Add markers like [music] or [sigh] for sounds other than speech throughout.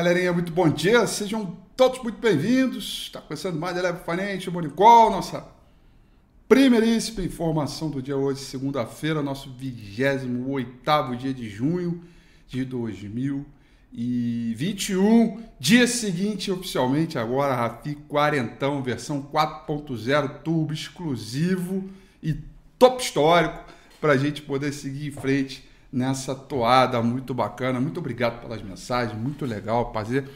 Galerinha, muito bom dia, sejam todos muito bem-vindos. Está começando mais Eleve Financial Monicol, nossa primeiríssima informação do dia hoje, segunda-feira, nosso 28 dia de junho de 2021. Dia seguinte, oficialmente, agora, Rafi Quarentão, versão 4.0, turbo exclusivo e top histórico para a gente poder seguir em frente nessa toada muito bacana. Muito obrigado pelas mensagens, muito legal. Fazer,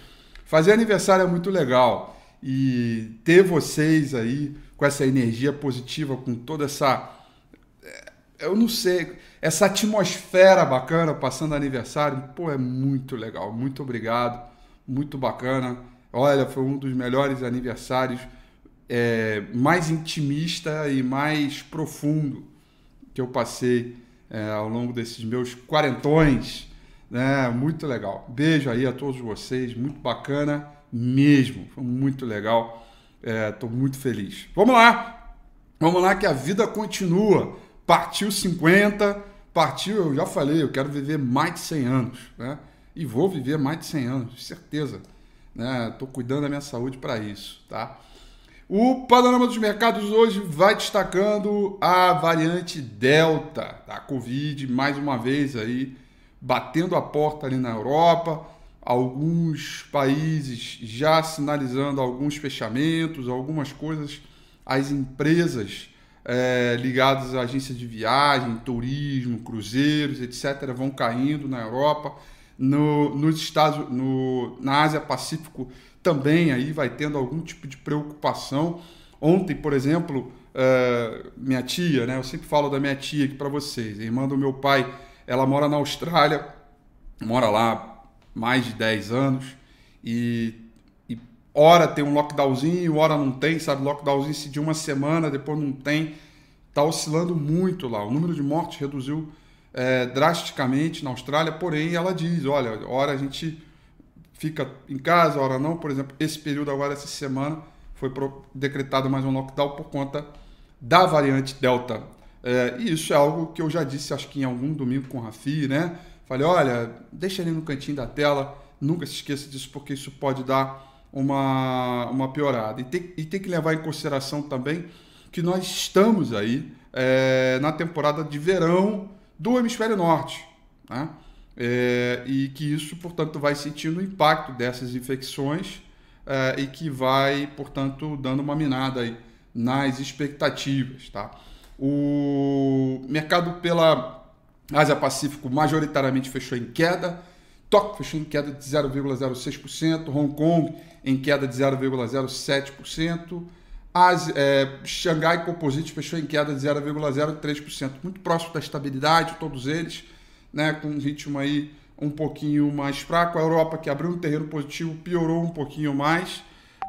fazer aniversário é muito legal. E ter vocês aí com essa energia positiva, com toda essa. É, eu não sei, essa atmosfera bacana passando aniversário, pô, é muito legal. Muito obrigado, muito bacana. Olha, foi um dos melhores aniversários, é, mais intimista e mais profundo que eu passei é, ao longo desses meus quarentões. Né? Muito legal. Beijo aí a todos vocês, muito bacana mesmo. Foi muito legal. Estou é, muito feliz. Vamos lá! Vamos lá que a vida continua. Partiu 50, partiu, eu já falei, eu quero viver mais de 100 anos. Né? E vou viver mais de 100 anos, certeza. Né? cuidando da minha saúde para isso. Tá? O panorama dos mercados hoje vai destacando a variante Delta da Covid, mais uma vez aí batendo a porta ali na Europa, alguns países já sinalizando alguns fechamentos, algumas coisas, as empresas é, ligadas à agência de viagem, turismo, cruzeiros, etc., vão caindo na Europa. No, nos Estados, no, na Ásia Pacífico também aí vai tendo algum tipo de preocupação. Ontem, por exemplo, uh, minha tia, né? Eu sempre falo da minha tia aqui para vocês, irmã do meu pai, ela mora na Austrália, mora lá mais de 10 anos e, e hora tem um lockdownzinho, hora não tem, sabe? Lockdownzinho se de uma semana, depois não tem. Tá oscilando muito lá. O número de mortes reduziu é, drasticamente na Austrália, porém ela diz, olha, hora a gente fica em casa, hora não. Por exemplo, esse período agora, essa semana, foi decretado mais um lockdown por conta da variante Delta. É, e isso é algo que eu já disse, acho que em algum domingo com o Rafi, né? Falei, olha, deixa ali no cantinho da tela, nunca se esqueça disso, porque isso pode dar uma, uma piorada. E tem, e tem que levar em consideração também que nós estamos aí é, na temporada de verão do hemisfério norte. Né? É, e que isso, portanto, vai sentindo o impacto dessas infecções é, e que vai, portanto, dando uma minada aí nas expectativas. Tá? O mercado pela Ásia Pacífico majoritariamente fechou em queda, Tóquio fechou em queda de 0,06%, Hong Kong em queda de 0,07%, é, Xangai Composite fechou em queda de 0,03%, muito próximo da estabilidade, todos eles né, com um ritmo aí um pouquinho mais fraco. A Europa, que abriu um terreno positivo, piorou um pouquinho mais.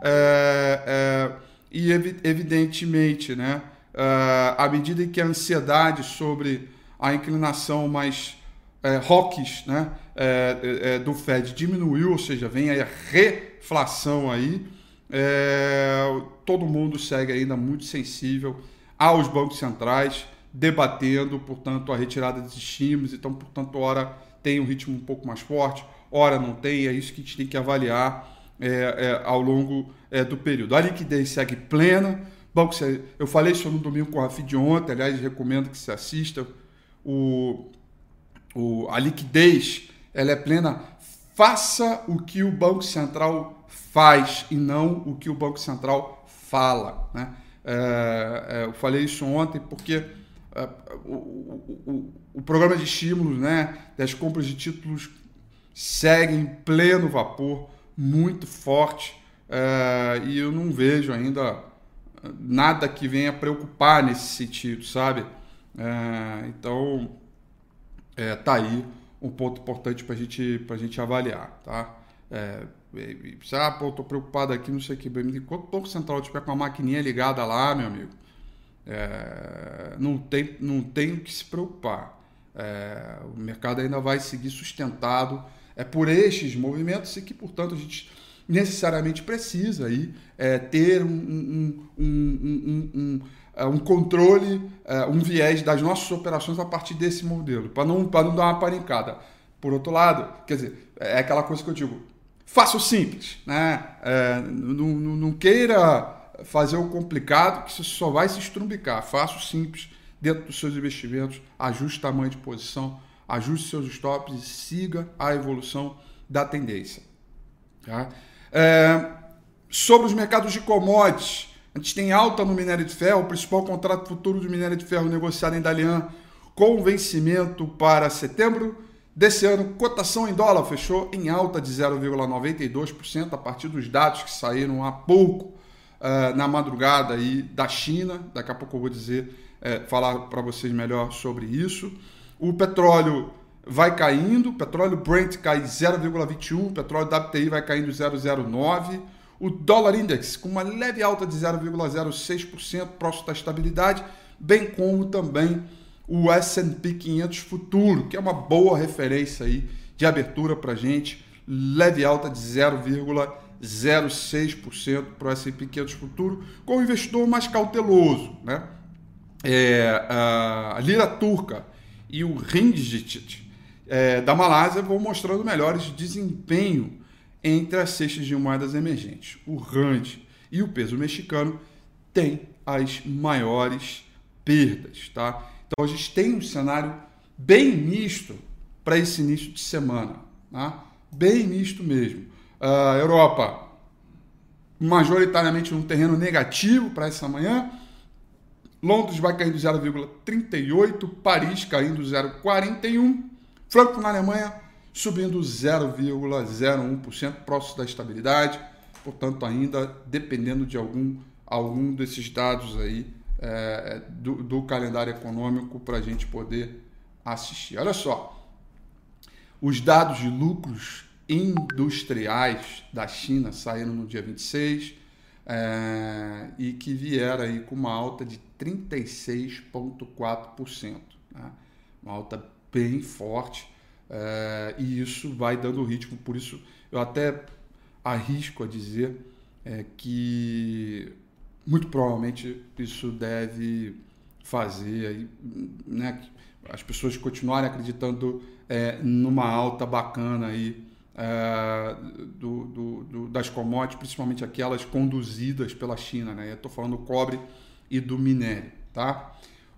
É, é, e evidentemente, né, é, à medida que a ansiedade sobre a inclinação mais é, rocks né, é, é, do Fed diminuiu, ou seja, vem a reflação aí, todo mundo segue ainda muito sensível aos bancos centrais debatendo, portanto, a retirada de estímulos. Então, portanto, hora tem um ritmo um pouco mais forte, hora não tem. É isso que a gente tem que avaliar é, é, ao longo é, do período. A liquidez segue plena. Banco, eu falei isso no domingo com a Rafi de ontem, aliás, recomendo que se assista. O, o, a liquidez ela é plena. Faça o que o Banco Central faz e não o que o Banco Central fala. Né? É, é, eu falei isso ontem porque o, o, programa de estímulos né, das compras de títulos segue em pleno vapor, muito forte, é, e eu não vejo ainda nada que venha preocupar nesse sentido, sabe? É, então, é, tá aí um ponto importante para gente, a gente avaliar, tá? É, ah, pô, tô preocupado aqui, não sei o que. Enquanto o Banco Central tiver com a maquininha ligada lá, meu amigo, é, não, tem, não tem que se preocupar. É, o mercado ainda vai seguir sustentado é por estes movimentos e que, portanto, a gente necessariamente precisa aí, é, ter um, um, um, um, um controle, é, um viés das nossas operações a partir desse modelo, para não, não dar uma panincada. Por outro lado, quer dizer, é aquela coisa que eu digo, faça o simples, né? É, não, não, não, queira fazer o complicado que você só vai se estrumbicar. Faça o simples dentro dos seus investimentos, ajuste o tamanho de posição, ajuste seus stops e siga a evolução da tendência. Tá? É, sobre os mercados de commodities, a gente tem alta no minério de ferro, o principal contrato futuro de minério de ferro negociado em Dalian com vencimento para setembro desse ano. Cotação em dólar fechou em alta de 0,92% a partir dos dados que saíram há pouco uh, na madrugada aí da China. Daqui a pouco eu vou dizer, uh, falar para vocês melhor sobre isso. O petróleo vai caindo, petróleo Brent cai 0,21, o petróleo WTI vai caindo 0,09 o dólar index com uma leve alta de 0,06%, próximo da estabilidade, bem como também o S&P 500 futuro, que é uma boa referência aí de abertura para gente, leve alta de 0,06% para o S&P 500 futuro, com o investidor mais cauteloso, né? É, a lira turca e o ringgit é, da Malásia vão mostrando melhores desempenho entre as cestas de moedas emergentes. O RAND e o peso mexicano têm as maiores perdas. Tá? Então a gente tem um cenário bem misto para esse início de semana. Tá? Bem misto mesmo. A Europa, majoritariamente num terreno negativo para essa manhã. Londres vai caindo 0,38, Paris caindo 0,41, Frankfurt na Alemanha subindo 0,01%, próximo da estabilidade, portanto, ainda dependendo de algum, algum desses dados aí é, do, do calendário econômico para a gente poder assistir. Olha só, os dados de lucros industriais da China saíram no dia 26 é, e que vieram aí com uma alta de 36,4%. Né? Uma alta bem forte é, e isso vai dando ritmo, por isso eu até arrisco a dizer é, que muito provavelmente isso deve fazer aí, né, as pessoas continuarem acreditando é, numa alta bacana aí, é, do, do, do, das commodities, principalmente aquelas conduzidas pela China. Né? Estou falando do cobre e do minério. Tá?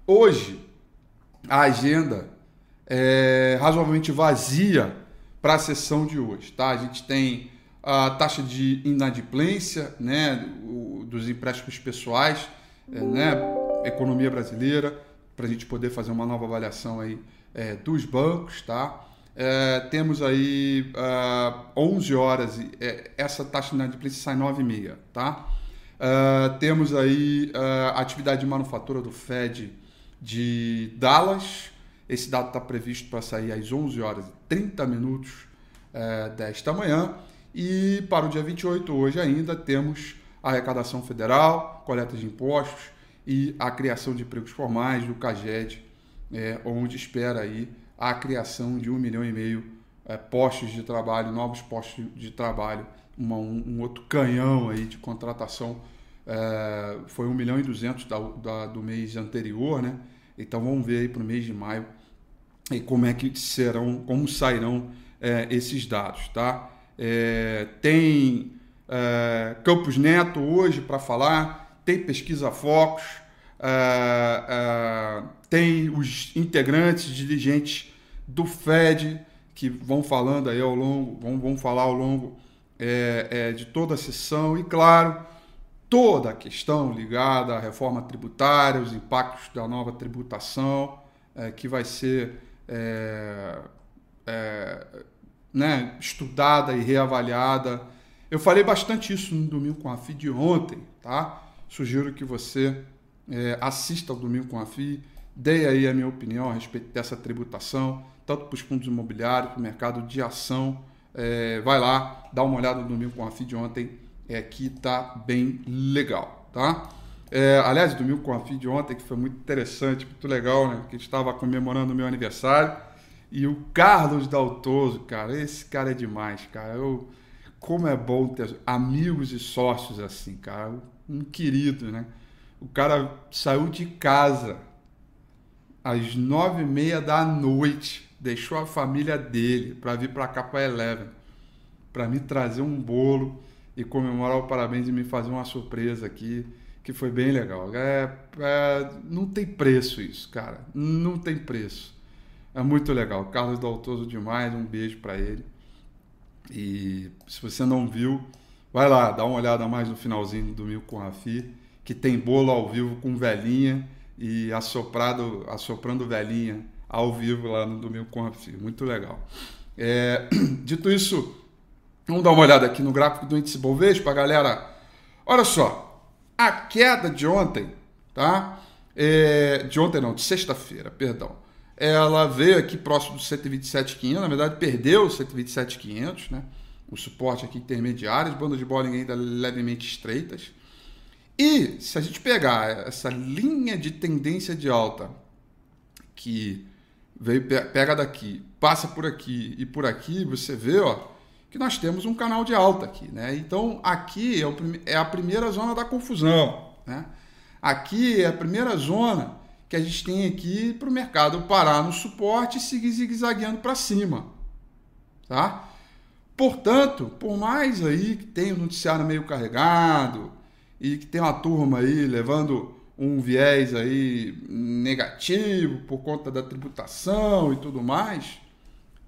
Hoje, a agenda é, razoavelmente vazia para a sessão de hoje. Tá? A gente tem a taxa de inadimplência né, o, dos empréstimos pessoais, é, né, economia brasileira, para a gente poder fazer uma nova avaliação aí, é, dos bancos. Tá? É, temos aí uh, 11 horas, é, essa taxa de inadimplência sai 9,5. Tá? Uh, temos aí uh, atividade de manufatura do Fed de Dallas, esse dado está previsto para sair às 11 horas e 30 minutos é, desta manhã. E para o dia 28, hoje ainda, temos a arrecadação federal, coleta de impostos e a criação de empregos formais do CAGED, é, onde espera aí a criação de um milhão e meio é, postos de trabalho, novos postos de trabalho, uma, um, um, outro canhão aí de contratação. É, foi um milhão e duzentos da, da, do mês anterior, né? Então vamos ver aí para o mês de maio e como é que serão, como sairão é, esses dados, tá? É, tem é, Campos Neto hoje para falar, tem pesquisa focos, é, é, tem os integrantes, dirigentes do Fed que vão falando aí ao longo, vão, vão falar ao longo é, de toda a sessão e claro toda a questão ligada à reforma tributária, os impactos da nova tributação que vai ser é, é, né, estudada e reavaliada. Eu falei bastante isso no Domingo com a FI de ontem, tá? Sugiro que você é, assista ao Domingo com a FI, dê aí a minha opinião a respeito dessa tributação, tanto para os fundos imobiliários, para o mercado de ação. É, vai lá, dá uma olhada no Domingo com a FI de ontem, é, que tá bem legal, tá? É, aliás, domingo com a FII de ontem, que foi muito interessante, muito legal, né? Que estava comemorando o meu aniversário. E o Carlos Daltoso, cara, esse cara é demais, cara. Eu, como é bom ter amigos e sócios assim, cara. Um querido, né? O cara saiu de casa às nove e meia da noite, deixou a família dele para vir para cá para Eleven, para me trazer um bolo e comemorar o parabéns e me fazer uma surpresa aqui, que foi bem legal. É, é, não tem preço isso, cara. Não tem preço. É muito legal. Carlos Daltoso demais, um beijo para ele. E se você não viu, vai lá, dá uma olhada mais no finalzinho do Domingo com Rafi, que tem bolo ao vivo com velhinha e assoprado, assoprando velhinha ao vivo lá no Domingo com Rafi. Muito legal. É, [clears throat] dito isso, vamos dar uma olhada aqui no gráfico do índice Bovespa, galera. Olha só, a queda de ontem, tá? É, de ontem não, de sexta-feira, perdão ela veio aqui próximo do 127,500, na verdade perdeu o 127,500, né? O suporte aqui intermediário, as bandas de Bollinger ainda levemente estreitas. E se a gente pegar essa linha de tendência de alta que veio pega daqui, passa por aqui e por aqui, você vê, ó, que nós temos um canal de alta aqui, né? Então aqui é, o, é a primeira zona da confusão, né? Aqui é a primeira zona que a gente tem aqui para o mercado parar no suporte e seguir zigue-zagueando para cima. Tá? Portanto, por mais aí que tenha o noticiário meio carregado e que tem uma turma aí levando um viés aí negativo por conta da tributação e tudo mais,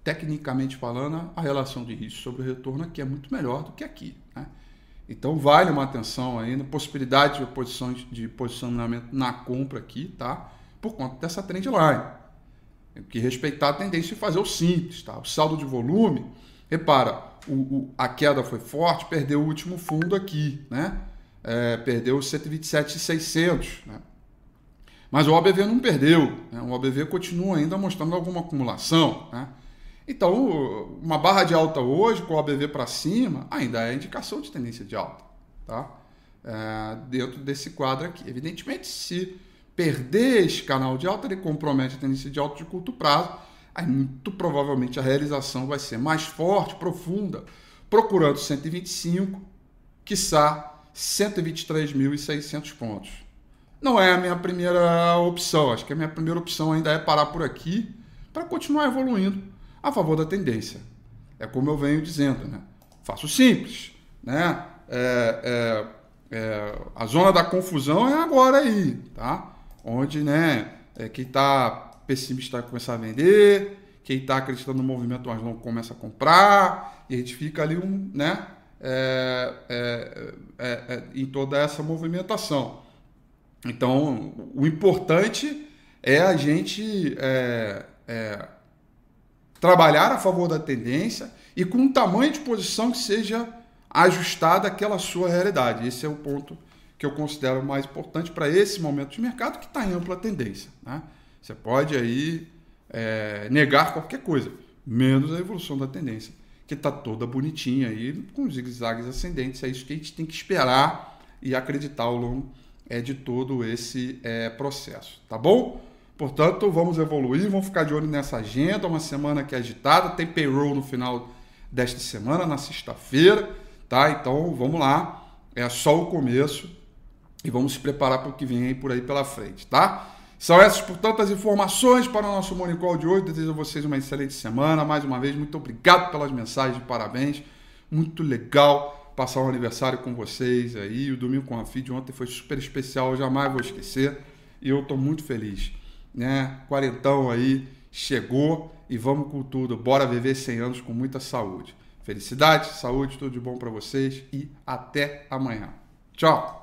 tecnicamente falando, a relação de risco sobre retorno aqui é muito melhor do que aqui. Né? Então vale uma atenção aí na possibilidade de, posição, de posicionamento na compra aqui, tá? Por conta dessa trendline. Tem que respeitar a tendência e fazer o simples, tá? O saldo de volume, repara, o, o, a queda foi forte, perdeu o último fundo aqui, né? É, perdeu 127,600, né? Mas o OBV não perdeu, né? o OBV continua ainda mostrando alguma acumulação, né? Então, uma barra de alta hoje, com o ABV para cima, ainda é indicação de tendência de alta. Tá? É, dentro desse quadro aqui. Evidentemente, se perder esse canal de alta, ele compromete a tendência de alta de curto prazo. Aí, muito provavelmente, a realização vai ser mais forte, profunda, procurando 125, quiçá 123.600 pontos. Não é a minha primeira opção. Acho que a minha primeira opção ainda é parar por aqui para continuar evoluindo a favor da tendência. É como eu venho dizendo, né? Faço simples, né? É, é, é, a zona da confusão é agora aí, tá? Onde, né? É, quem está pessimista vai começar a vender, quem está acreditando no movimento mais longo começa a comprar, e a gente fica ali um, né? É, é, é, é em toda essa movimentação. Então, o importante é a gente é, trabalhar a favor da tendência e com um tamanho de posição que seja ajustada àquela sua realidade. Esse é o ponto que eu considero mais importante para esse momento de mercado que está em ampla tendência. Né? Você pode aí é, negar qualquer coisa, menos a evolução da tendência, que está toda bonitinha aí, com zigue-zagues ascendentes. É isso que a gente tem que esperar e acreditar ao longo é, de todo esse é, processo. Tá bom? Portanto, vamos evoluir, vamos ficar de olho nessa agenda, uma semana que é agitada, tem payroll no final desta semana, na sexta-feira, tá? Então, vamos lá, é só o começo e vamos se preparar para o que vem aí por aí pela frente, tá? São essas, portanto, as informações para o nosso Morning Call de hoje. Desejo a vocês uma excelente semana. Mais uma vez, muito obrigado pelas mensagens parabéns. Muito legal passar o um aniversário com vocês aí. O domingo com a FID ontem foi super especial, jamais vou esquecer. E eu estou muito feliz né? Quarentão aí chegou e vamos com tudo. Bora viver 100 anos com muita saúde. Felicidade, saúde, tudo de bom para vocês e até amanhã. Tchau.